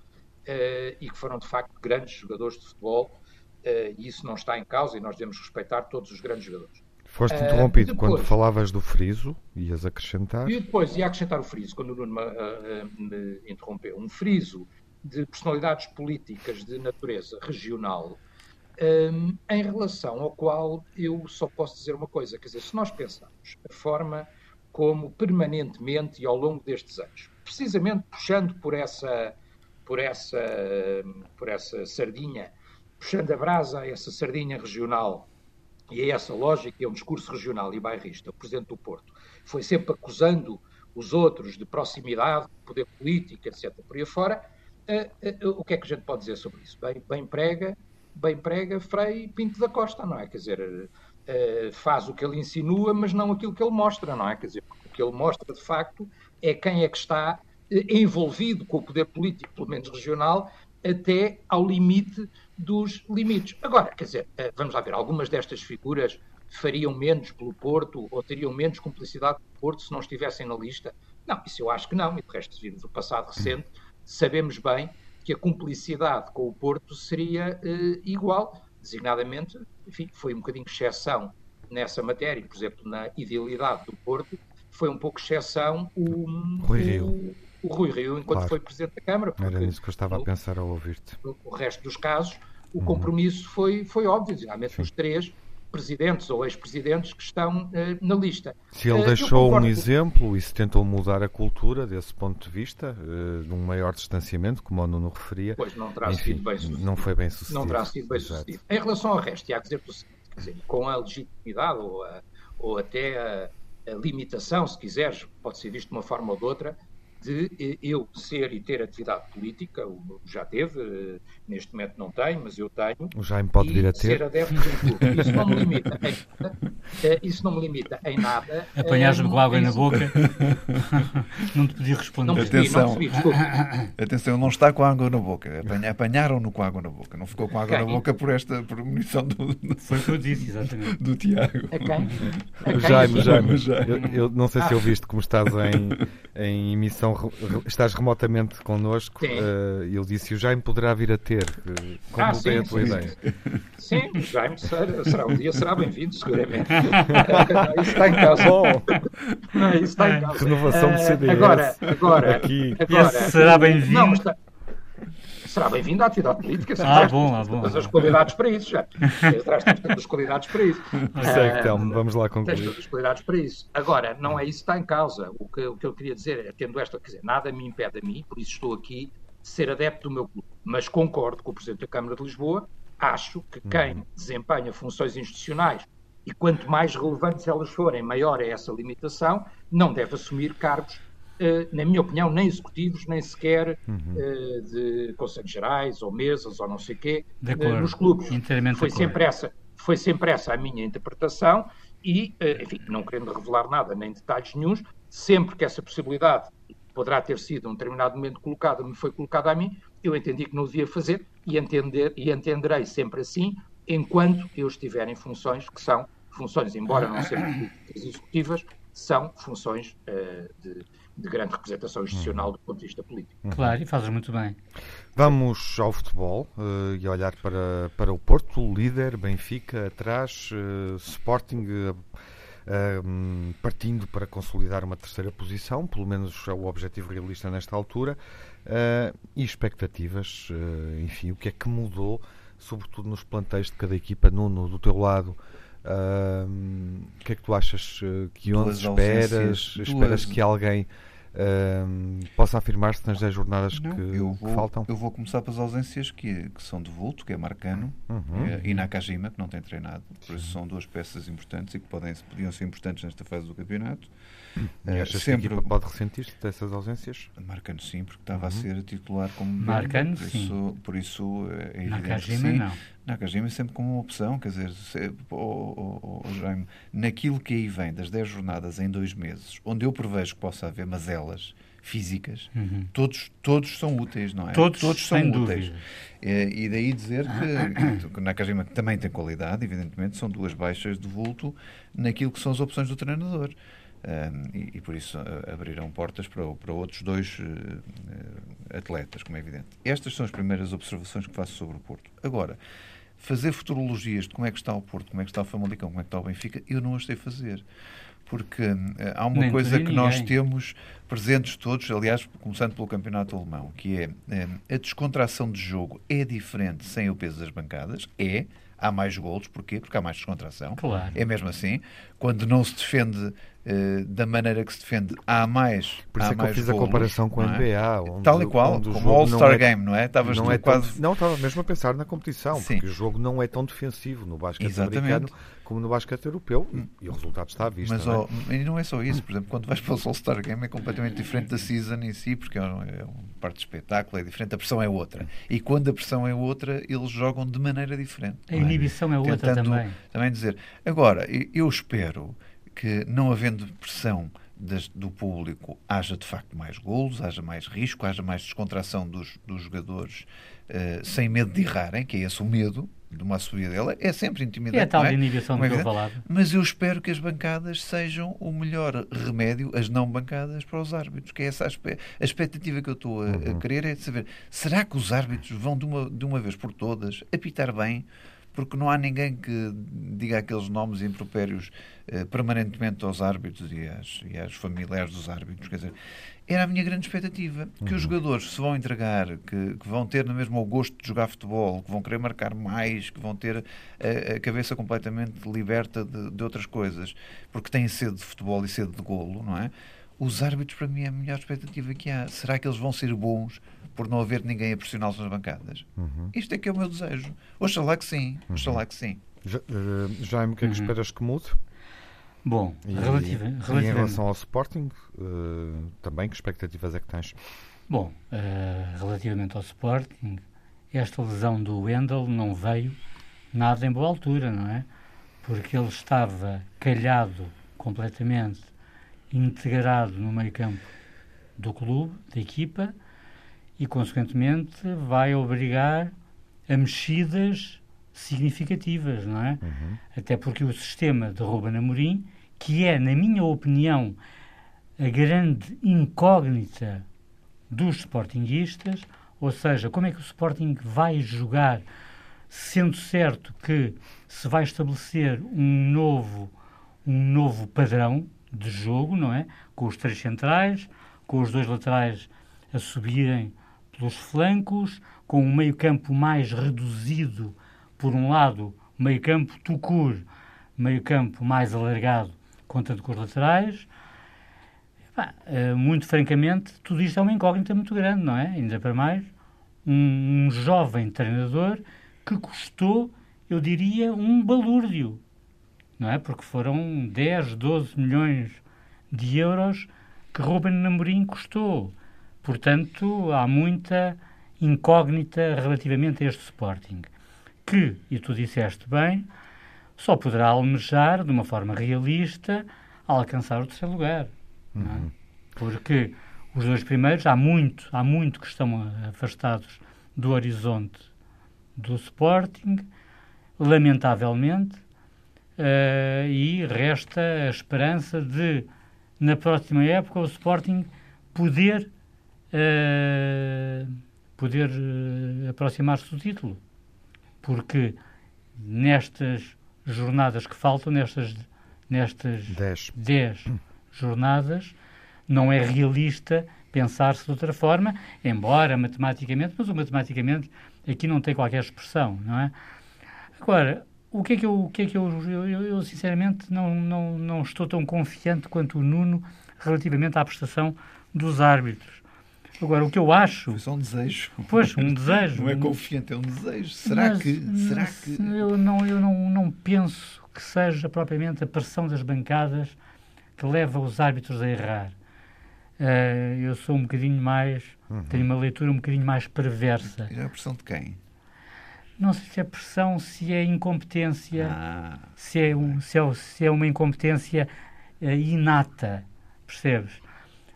uh, e que foram de facto grandes jogadores de futebol, uh, e isso não está em causa e nós devemos respeitar todos os grandes jogadores. Foste ah, interrompido depois, quando falavas do friso, ias acrescentar? E depois ia acrescentar o friso, quando o Nuno me, uh, me interrompeu. Um friso de personalidades políticas de natureza regional, um, em relação ao qual eu só posso dizer uma coisa: quer dizer, se nós pensarmos a forma como permanentemente e ao longo destes anos, precisamente puxando por essa, por essa, por essa sardinha, puxando a brasa a essa sardinha regional e é essa lógica, é um discurso regional e bairrista, o Presidente do Porto foi sempre acusando os outros de proximidade, poder político, etc., por aí fora, uh, uh, o que é que a gente pode dizer sobre isso? Bem, bem prega, bem prega Frei Pinto da Costa, não é? Quer dizer, faz o que ele insinua, mas não aquilo que ele mostra, não é? Quer dizer, o que ele mostra, de facto, é quem é que está envolvido com o poder político, pelo menos regional, até ao limite dos limites. Agora, quer dizer, eh, vamos lá ver, algumas destas figuras fariam menos pelo Porto ou teriam menos cumplicidade com o Porto se não estivessem na lista? Não, isso eu acho que não, e de resto, vimos o passado recente, sabemos bem que a cumplicidade com o Porto seria uh, igual, designadamente, enfim, foi um bocadinho exceção nessa matéria, por exemplo, na idealidade do Porto, foi um pouco exceção o, Rui Rio. O, o Rui Rio enquanto claro. foi Presidente da Câmara. Era nisso que eu estava a pensar ao ouvir-te. O resto dos casos, o uhum. compromisso foi, foi óbvio, realmente os três presidentes ou ex-presidentes que estão uh, na lista. Se ele uh, deixou um exemplo e se tentou mudar a cultura desse ponto de vista, uh, de um maior distanciamento, como o Nuno referia, pois não terá enfim, sido bem sucedido. Não foi bem sucedido. Não terá sido bem Exato. sucedido. Em relação ao resto, há que dizer, quer dizer, com a legitimidade ou, a, ou até a, a limitação, se quiseres, pode ser visto de uma forma ou de outra, de eu ser e ter atividade política, já teve, eh, neste momento não tenho, mas eu tenho. O Jaime pode vir a ter. Ser adepto de clube. Isso não me limita em nada. Eh, isso não me limita em nada. Apanhaste-me com água na boca. não te podia responder. Não percebi, Atenção. Não percebi, Atenção, não está com água na boca. Apanharam-no com água na boca. Não ficou com água quem? na boca por esta premonição do, do, Foi o que eu disse, exatamente. Do Tiago. A quem? A quem? Jaime, Jaime. Eu, eu, não sei se eu viste como estás em, em emissão estás remotamente connosco, uh, ele disse o Jaime poderá vir a ter. Uh, como ah, sim, a tua sim, ideia? Sim, o Jaime será, será, um dia será bem-vindo, seguramente. isso está em causa. Bom, não, isso está em causa. Renovação do CDS. Agora, agora, aqui. agora será bem-vindo será bem-vindo à atividade política. Ah, bom, ah, bom. Todas as qualidades para isso, já. Traz todas as qualidades para isso. Segue, Telmo, vamos lá concluir. Tens todas as qualidades para isso. Agora, não é isso que está em causa. O que, o que eu queria dizer é, tendo esta, quer dizer, nada me impede a mim, por isso estou aqui, de ser adepto do meu clube. Mas concordo com o Presidente da Câmara de Lisboa acho que quem desempenha funções institucionais e quanto mais relevantes elas forem, maior é essa limitação, não deve assumir cargos na minha opinião, nem executivos, nem sequer uhum. uh, de conselhos gerais ou mesas ou não sei o quê uh, nos clubes. Foi sempre, essa, foi sempre essa a minha interpretação e, enfim, não querendo revelar nada nem detalhes nenhums, sempre que essa possibilidade poderá ter sido, um determinado momento, colocada, me foi colocada a mim, eu entendi que não devia fazer e, entender, e entenderei sempre assim, enquanto eu estiver em funções que são funções, embora não sejam executivas, são funções uh, de, de, grande representação institucional do ponto de vista político. Claro, e fazes muito bem. Vamos ao futebol uh, e olhar para, para o Porto, o líder, Benfica, atrás, uh, Sporting um, partindo para consolidar uma terceira posição, pelo menos é o objetivo realista nesta altura, uh, e expectativas, uh, enfim, o que é que mudou, sobretudo nos planteios de cada equipa, Nuno, do teu lado. O que é que tu achas que onde esperas? Esperas que alguém Uh, posso afirmar-se nas 10 jornadas que, eu vou, que, faltam? Eu vou começar pelas ausências que, que são de vulto, que é Marcano uhum. e Nakajima, que não tem treinado. Por isso são duas peças importantes e que podem, podiam ser importantes nesta fase do campeonato. E uh, achas sempre... que a equipa pode ressentir-se dessas ausências? Marcano sim, porque estava uhum. a ser titular como Marcano por sim. Isso, por isso é evidente Nakajima, que sim. não. Nakajima sempre como uma opção, quer dizer, se, oh, oh, oh, Jaime, naquilo que aí vem das 10 jornadas em dois meses, onde eu prevejo que possa haver mazelas físicas, uhum. todos, todos são úteis, não é? Todos, todos são úteis. É, e daí dizer que, que Nakajima também tem qualidade, evidentemente, são duas baixas de vulto naquilo que são as opções do treinador. E, e, por isso uh, abrirão portas para, para outros dois uh, atletas, como é evidente. Estas são as primeiras observações que faço sobre o Porto. Agora, fazer futurologias de como é que está o Porto, como é que está o Famalicão, como é que está o Benfica, eu não as sei fazer. Porque há uma Nem coisa que ninguém. nós temos presentes todos, aliás, começando pelo campeonato alemão, que é a descontração de jogo é diferente sem o peso das bancadas, é, há mais golos, porquê? Porque há mais descontração. Claro. É mesmo assim. Quando não se defende uh, da maneira que se defende, há mais. Por isso há é que eu fiz a golos, comparação com a é? NBA. Onde, Tal e qual, o como o All-Star é- Game, não é? Estavas não é quase. tão, não, estava mesmo a pensar na competição, Sim. porque o jogo não é tão defensivo no basquete Exatamente. americano como no basquete europeu e, e o resultado está à vista. Mas não é? e não é só isso, por exemplo, quando vais para o All-Star Game é completamente diferente da season em si, porque é uma, é uma parte de espetáculo, é diferente, a pressão é outra. E quando a pressão é outra, eles jogam de maneira diferente. A é? inibição é outra Tentando também. também dizer. Agora, eu espero que, não havendo pressão das- do público, haja de facto mais golos, haja mais risco, haja mais descontração dos, dos jogadores eh, sem medo de errarem, que é esse o medo de uma subida dela, é sempre intimidante. É a tal é? inibição é que eu evidente. falava. Mas eu espero que as bancadas sejam o melhor remédio, as não bancadas, para os árbitros. Que é essa a, expectativa que eu estou a, a querer é de saber, será que os árbitros vão de uma, de uma vez por todas apitar bem? Porque não há ninguém que diga aqueles nomes impropérios eh, permanentemente aos árbitros e às, e às familiares dos árbitros. Quer dizer, era a minha grande expectativa. Que os jogadores se vão entregar, que, que vão ter no mesmo o gosto de jogar futebol, que vão querer marcar mais, que vão ter a, a cabeça completamente liberta de, de outras coisas, porque têm sede de futebol e sede de golo, não é? Os árbitros, para mim, é a melhor expectativa que há. Será que eles vão ser bons por não haver ninguém a pressioná-los nas bancadas? Isto é que é o meu desejo. Oxalá que sim. Oxalá que sim. Ja- eh, Jaime, o que é que esperas que mude? Bom, E, relativa, e em relativamente. relação ao Sporting, eh, também, que expectativas é que tens? Bom, eh, relativamente ao Sporting, esta lesão do Wendel não veio nada em boa altura, não é? Porque ele estava calhado completamente, integrado no meio campo do clube, da equipa, e consequentemente vai obrigar a mexidas significativas, não é? Até porque o sistema de Ruben Amorim, que é, na minha opinião, a grande incógnita dos Sportinguistas, ou seja, como é que o Sporting vai jogar, sendo certo que se vai estabelecer um novo, um novo padrão de jogo, não é? Com os três centrais, com os dois laterais a subirem pelos flancos, com um meio-campo mais reduzido, por um lado, meio-campo Tucur, meio-campo mais alargado, contando com os laterais. Epá, eh, muito francamente, tudo isto é uma incógnita muito grande, não é? Ainda para mais, um, um jovem treinador que custou, eu diria, um balúrdio, não é? Porque foram 10, 12 milhões de euros que Ruben Amorim custou. Portanto, há muita incógnita relativamente a este Sporting, que, e tu disseste bem, só poderá almejar, de uma forma realista, alcançar o terceiro lugar. É? Uhum. Porque os dois primeiros, há muito, há muito que estão afastados do horizonte do Sporting, lamentavelmente, uh, e resta a esperança de, na próxima época, o Sporting poder, uh, poder uh, aproximar-se do título. Porque nestas jornadas que faltam, nestas, nestas 10 jornadas, não é realista pensar-se de outra forma, embora matematicamente, mas o matematicamente aqui não tem qualquer expressão, não é? Agora, o que é que eu, o que é que eu, eu, eu, sinceramente não, não, não estou tão confiante quanto o Nuno relativamente à prestação dos árbitros. Agora, o que eu acho. Foi só um desejo. Pois, um desejo. não é confiante, é um desejo. Será mas, que. Será que... Eu, não, eu não, não penso que seja propriamente a pressão das bancadas que leva os árbitros a errar. Uh, eu sou um bocadinho mais. Uhum. tenho uma leitura um bocadinho mais perversa. E a pressão de quem? Não sei se é pressão, se é incompetência, ah, se, é um, se, é, se é uma incompetência uh, inata, percebes?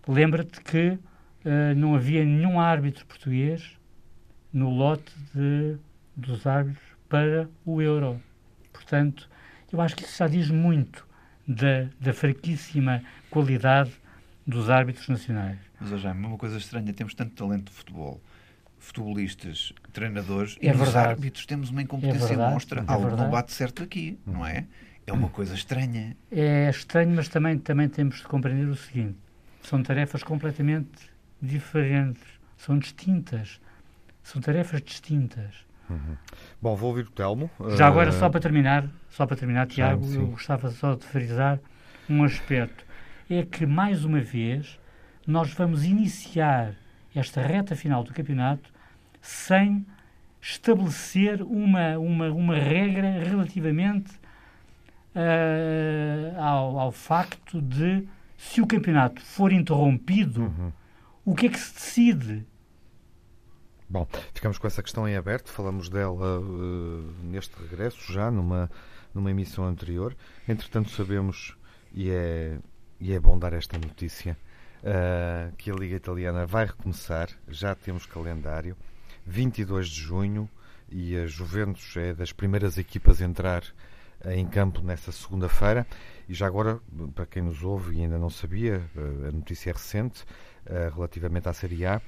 Lembra-te que uh, não havia nenhum árbitro português no lote de, dos árbitros para o Euro. Portanto, eu acho que isso já diz muito da, da fraquíssima qualidade dos árbitros nacionais. Mas, já é uma coisa estranha, temos tanto talento de futebol futebolistas, treinadores é e nos árbitros temos uma incompetência é verdade, monstra. É Algo não bate certo aqui, não é? É uma coisa estranha. É estranho, mas também, também temos de compreender o seguinte: são tarefas completamente diferentes, são distintas. São tarefas distintas. Uhum. Bom, vou ouvir o Telmo. Já agora, só para terminar, só para terminar, Tiago, sim, sim. eu gostava só de frisar um aspecto. É que, mais uma vez, nós vamos iniciar esta reta final do campeonato sem estabelecer uma, uma, uma regra relativamente uh, ao, ao facto de se o campeonato for interrompido, uhum. o que é que se decide? Bom, ficamos com essa questão em aberto, falamos dela uh, neste regresso, já numa, numa emissão anterior. Entretanto, sabemos, e é, e é bom dar esta notícia, uh, que a Liga Italiana vai recomeçar, já temos calendário, 22 de junho, e a Juventus é das primeiras equipas a entrar uh, em campo nessa segunda-feira. E já agora, para quem nos ouve e ainda não sabia, uh, a notícia é recente relativamente à Série A,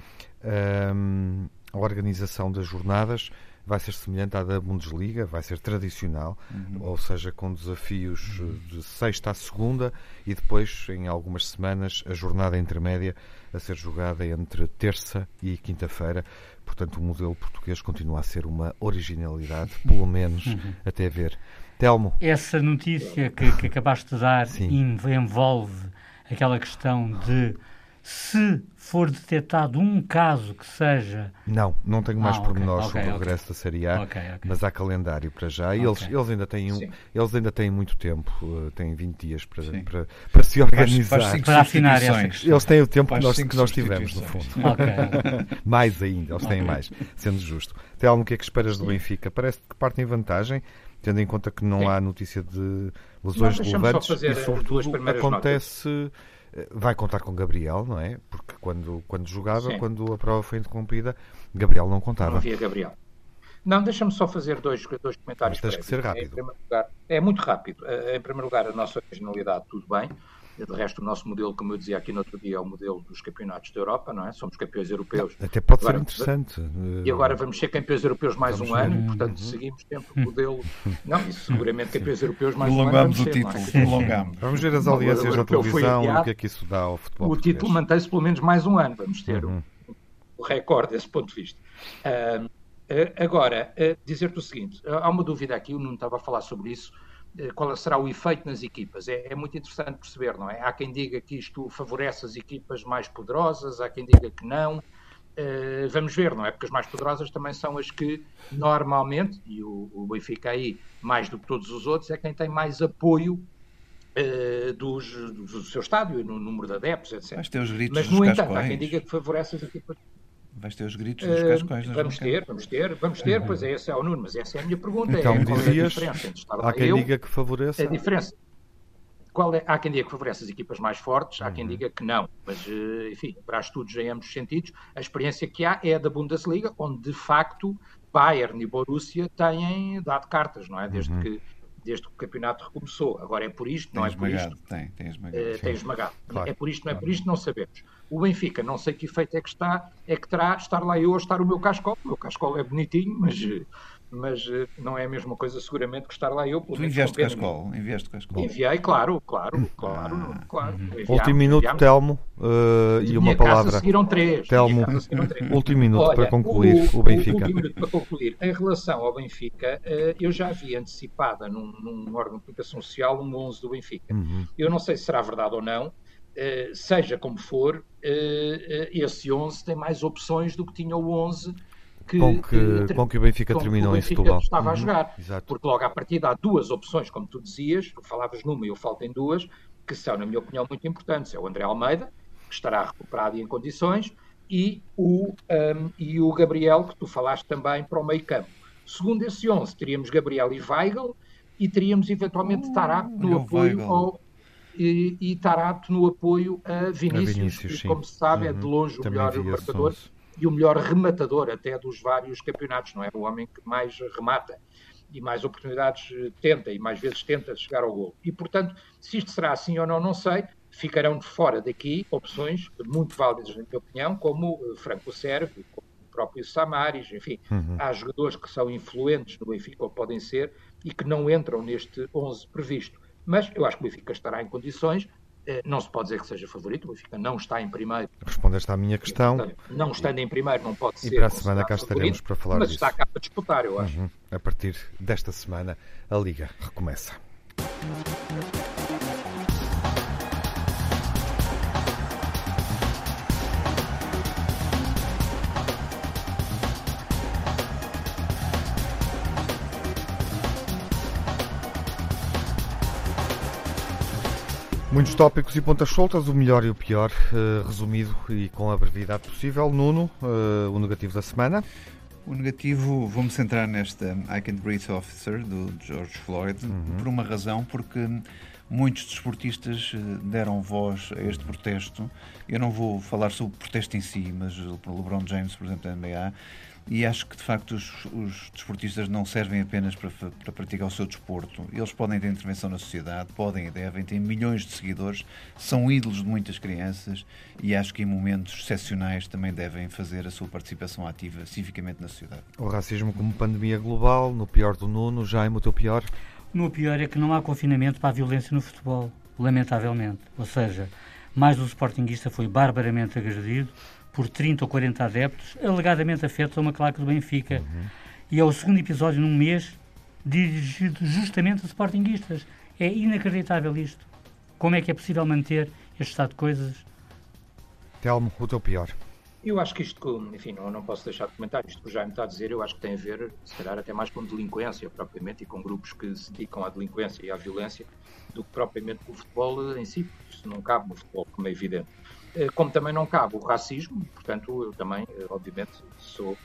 a organização das jornadas vai ser semelhante à da Bundesliga, vai ser tradicional, uhum. ou seja, com desafios uhum. de sexta à segunda e depois, em algumas semanas, a jornada intermédia a ser jogada entre terça e quinta-feira. Portanto, o modelo português continua a ser uma originalidade, pelo menos uhum. até ver. Telmo. Essa notícia que, que acabaste de dar Sim. envolve aquela questão de se for detectado um caso que seja. Não, não tenho mais ah, pormenores okay, sobre okay, o regresso okay. da Série A, mas há calendário para já. E eles, eles, ainda têm um, eles ainda têm muito tempo, uh, têm 20 dias para, para, para, se organizar. Faz, faz para essa Eles têm o tempo que nós, que nós tivemos, no fundo. mais ainda, eles têm mais, sendo justo. Telmo, o que é que esperas do Benfica? Parece que partem em vantagem, tendo em conta que não Sim. há notícia de lesões relevantes e, sobretudo, acontece. Notas vai contar com Gabriel, não é? Porque quando, quando jogava, Sim. quando a prova foi interrompida, Gabriel não contava. Não havia Gabriel. Não, deixa-me só fazer dois, dois comentários. Mas tens que ser rápido. Lugar, é muito rápido. Eh, em primeiro lugar, a nossa originalidade, tudo bem. De resto, o nosso modelo, como eu dizia aqui no outro dia, é o modelo dos campeonatos da Europa, não é? Somos campeões europeus. Até pode agora, ser interessante. E agora vamos ser campeões europeus mais Vamos um ver. ano, e, portanto, uhum. seguimos sempre o modelo. Não, isso seguramente campeões europeus mais Prolongamos um ano. o título. É? Prolongamos. Vamos ver as audiências da televisão e o que é que isso dá ao futebol. O português. título mantém-se pelo menos mais um ano. Vamos ter uhum. o, o recorde desse ponto de vista. Uh, agora, uh, dizer-te o seguinte: há uma dúvida aqui, o Nuno estava a falar sobre isso eh, qual será o efeito nas equipas. É, é, muito interessante perceber, não é? Há quem diga que isto favorece as equipas mais poderosas, há quem diga que não. Uh, vamos ver, não é? Porque as mais poderosas também são as que normalmente, e o, o Benfica aí, mais do que todos os outros, é quem tem mais apoio uh, dos, do seu estádio, no número de adeptos, etc. Mas ter os gritos Mas, no entanto, há quem diga que favorece as equipas. Vais ter os gritos dos cascóis. Uh, vamos ter, vamos ter, vamos ter, uhum. pois é, esse é o Nuno, mas essa é a minha pergunta. Então, é, qual é a diferença entre estar há quem eu, diga que favoreça. A diferença. Qual é, há quem diga que favorece as equipas mais fortes, há quem uhum. diga que não. Mas, eh, enfim, para estudos em ambos os sentidos, a experiência que há é a da Bundesliga, onde de facto Bayern e Borussia têm dado cartas, não é? Desde uhum. que desde que o campeonato recomeçou. Agora é por isto, tem não é esmagado, por isto. Tem, tem esmagado. Uh, tem esmagado. Claro, é por isto, não é por isto, não sabemos. O Benfica, não sei que efeito é que está, é que terá estar lá eu a estar o meu cascol. O meu cascol é bonitinho, mas mas uh, não é a mesma coisa seguramente que estar lá eu. Tu enviaste Cascol? Enviaste Cascol? Enviei, claro, claro, claro, ah. claro. Enviámos, Último minuto, enviámos. Telmo, uh, e uma palavra. seguiram três. Telmo, seguiram três. último minuto Olha, para concluir o, o Benfica. Último minuto para concluir. Em relação ao Benfica, uh, eu já vi antecipada num, num órgão de comunicação social um 11 do Benfica. Uhum. Eu não sei se será verdade ou não, seja como for, uh, uh, esse 11 tem mais opções do que tinha o 11 que, com, que, que, com que o Benfica terminou em Setúbal. estava uhum. a jogar. Exato. Porque logo à partida há duas opções, como tu dizias, tu falavas numa e eu falto em duas, que são, na minha opinião, muito importantes. É o André Almeida, que estará recuperado e em condições, e o, um, e o Gabriel, que tu falaste também, para o meio campo. Segundo esse 11, teríamos Gabriel e Weigl, e teríamos eventualmente uh, Tarapto no apoio ao, e, e Tarapto no apoio a Vinícius, a Vinícius que, como se sabe, uhum. é de uhum. longe o melhor marcador e o melhor rematador até dos vários campeonatos, não é? O homem que mais remata e mais oportunidades tenta e mais vezes tenta chegar ao gol. E, portanto, se isto será assim ou não, não sei. Ficarão de fora daqui opções muito válidas, na minha opinião, como Franco Serve, como o próprio Samaris, enfim, uhum. há jogadores que são influentes no Benfica, ou podem ser, e que não entram neste 11 previsto. Mas eu acho que o Benfica estará em condições eh, não se pode dizer que seja favorito, o Benfica não está em primeiro. Respondeste à minha questão. Não estando em primeiro, não pode ser. E para a semana cá estaremos para falar mas disso. Mas está cá para disputar, eu acho. Uhum. A partir desta semana, a Liga recomeça. Muitos tópicos e pontas soltas, o melhor e o pior, uh, resumido e com a brevidade possível. Nuno, uh, o negativo da semana. O negativo, vou-me centrar nesta I Can't Breathe Officer, do George Floyd, uhum. por uma razão, porque muitos desportistas eh, deram voz a este protesto. Eu não vou falar sobre o protesto em si, mas o LeBron James, por exemplo, da NBA, e acho que de facto os, os desportistas não servem apenas para, para, praticar o seu desporto. Eles podem ter intervenção na sociedade, podem e devem, têm milhões de seguidores, são ídolos de muitas crianças e acho que em momentos excepcionais também devem fazer a sua participação ativa civicamente na sociedade. O racismo como pandemia global, no pior do Nuno, Jaime, o teu pior? No pior é que não há confinamento para a violência no futebol, lamentavelmente. Ou seja, mais um sportinguista foi barbaramente agredido, por 30 ou 40 adeptos, alegadamente afetos a uma claque do Benfica. Uhum. E é o segundo episódio num mês dirigido justamente a sportinguistas. É inacreditável isto. Como é que é possível manter este estado de coisas? Telmo, o teu pior. Eu acho que isto, enfim, não, não posso deixar de comentar, isto que o Jaime está a dizer, eu acho que tem a ver, se calhar, até mais com delinquência propriamente e com grupos que se dedicam à delinquência e à violência do que propriamente com o futebol em si. Isso não cabe no futebol, como é evidente. Eh, como também não cabe o racismo, portanto, eu também, eh, obviamente, sou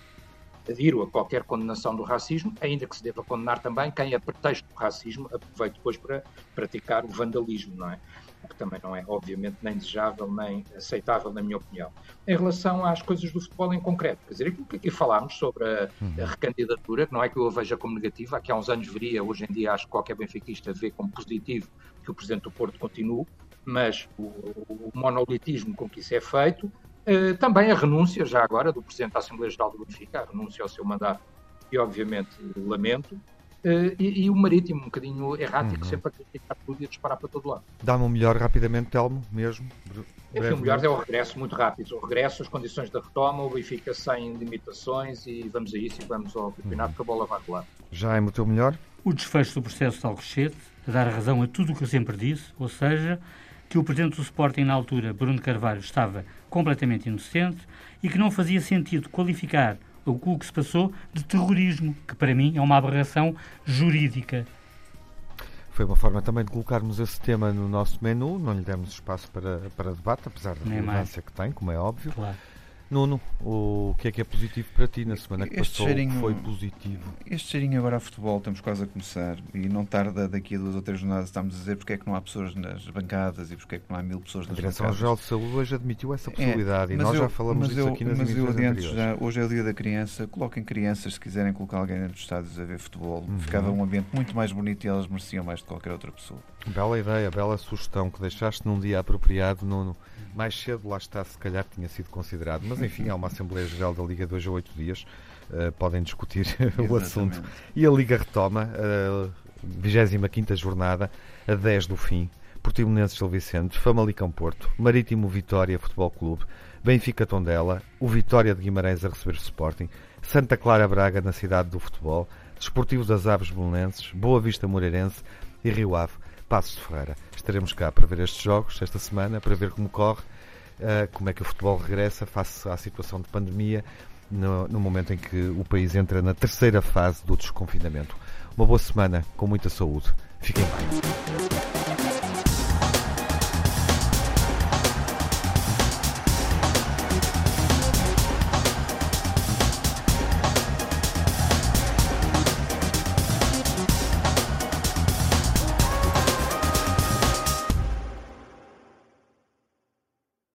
adiro a qualquer condenação do racismo, ainda que se deva condenar também quem, a pretexto do racismo, aproveite depois para praticar o vandalismo, não é? O que também não é, obviamente, nem desejável, nem aceitável, na minha opinião. Em relação às coisas do futebol em concreto, quer dizer, aquilo que aqui falámos sobre a, a recandidatura, que não é que eu a veja como negativa, que há uns anos veria, hoje em dia acho que qualquer benfiquista vê como positivo que o Presidente do Porto continue, mas o, o monolitismo com que isso é feito, eh, também a renúncia, já agora, do Presidente da Assembleia Geral do Benfica, a renúncia ao seu mandato, e obviamente lamento, eh, e, e, o marítimo um bocadinho errático, uhum. sempre a criticar tudo e a disparar para todo lado. Dá-me o melhor rapidamente, Telmo, mesmo. Enfim, o melhor é o regresso, muito rápido. O regresso, as condições da retoma, o Benfica sem limitações e vamos a isso e vamos ao campeonato uhum. que a bola vai rolar. Já é o teu melhor? O desfecho do processo de Alcochete, a dar razão a tudo o que eu sempre disse, ou seja, que o presidente do Sporting na altura, Bruno Carvalho, estava completamente inocente e que não fazia sentido qualificar o que se passou de terrorismo, que para mim é uma aberração jurídica. Foi uma forma também de colocarmos esse tema no nosso menu, não lhe demos espaço para, para debate, apesar da relevância que tem, como é óbvio. Claro. Nuno, o que é que é positivo para ti na semana que este passou? Cheirinho, foi positivo? Este cheirinho agora a futebol, estamos quase a começar e não tarda daqui a duas ou três jornadas estamos a dizer porque é que não há pessoas nas bancadas e porque é que não há mil pessoas nas bancadas. A Direção-Geral de Saúde hoje admitiu essa é, possibilidade é, e nós eu, já falamos disso eu, aqui nas Mas eu adianto já, hoje é o dia da criança, coloquem crianças se quiserem colocar alguém dentro dos estádios a ver futebol. Uhum. Ficava um ambiente muito mais bonito e elas mereciam mais de qualquer outra pessoa. Bela ideia, bela sugestão que deixaste num dia apropriado, Nuno. Mais cedo, lá está, se calhar tinha sido considerado. Mas enfim, há uma Assembleia Geral da Liga dois a oito dias. Uh, podem discutir o assunto. E a Liga retoma a 25 jornada, a 10 do fim. Portimonense Gil Vicente, Famalicão Porto, Marítimo Vitória Futebol Clube, Benfica Tondela, o Vitória de Guimarães a receber o Sporting, Santa Clara Braga na cidade do futebol, Desportivo das Aves Belenenses, Boa Vista Moreirense e Rio Ave Passos de Ferreira. Estaremos cá para ver estes jogos esta semana, para ver como corre, uh, como é que o futebol regressa face à situação de pandemia, no, no momento em que o país entra na terceira fase do desconfinamento. Uma boa semana, com muita saúde. Fiquem bem.